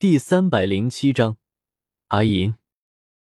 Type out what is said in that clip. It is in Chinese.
第三百零七章。阿银。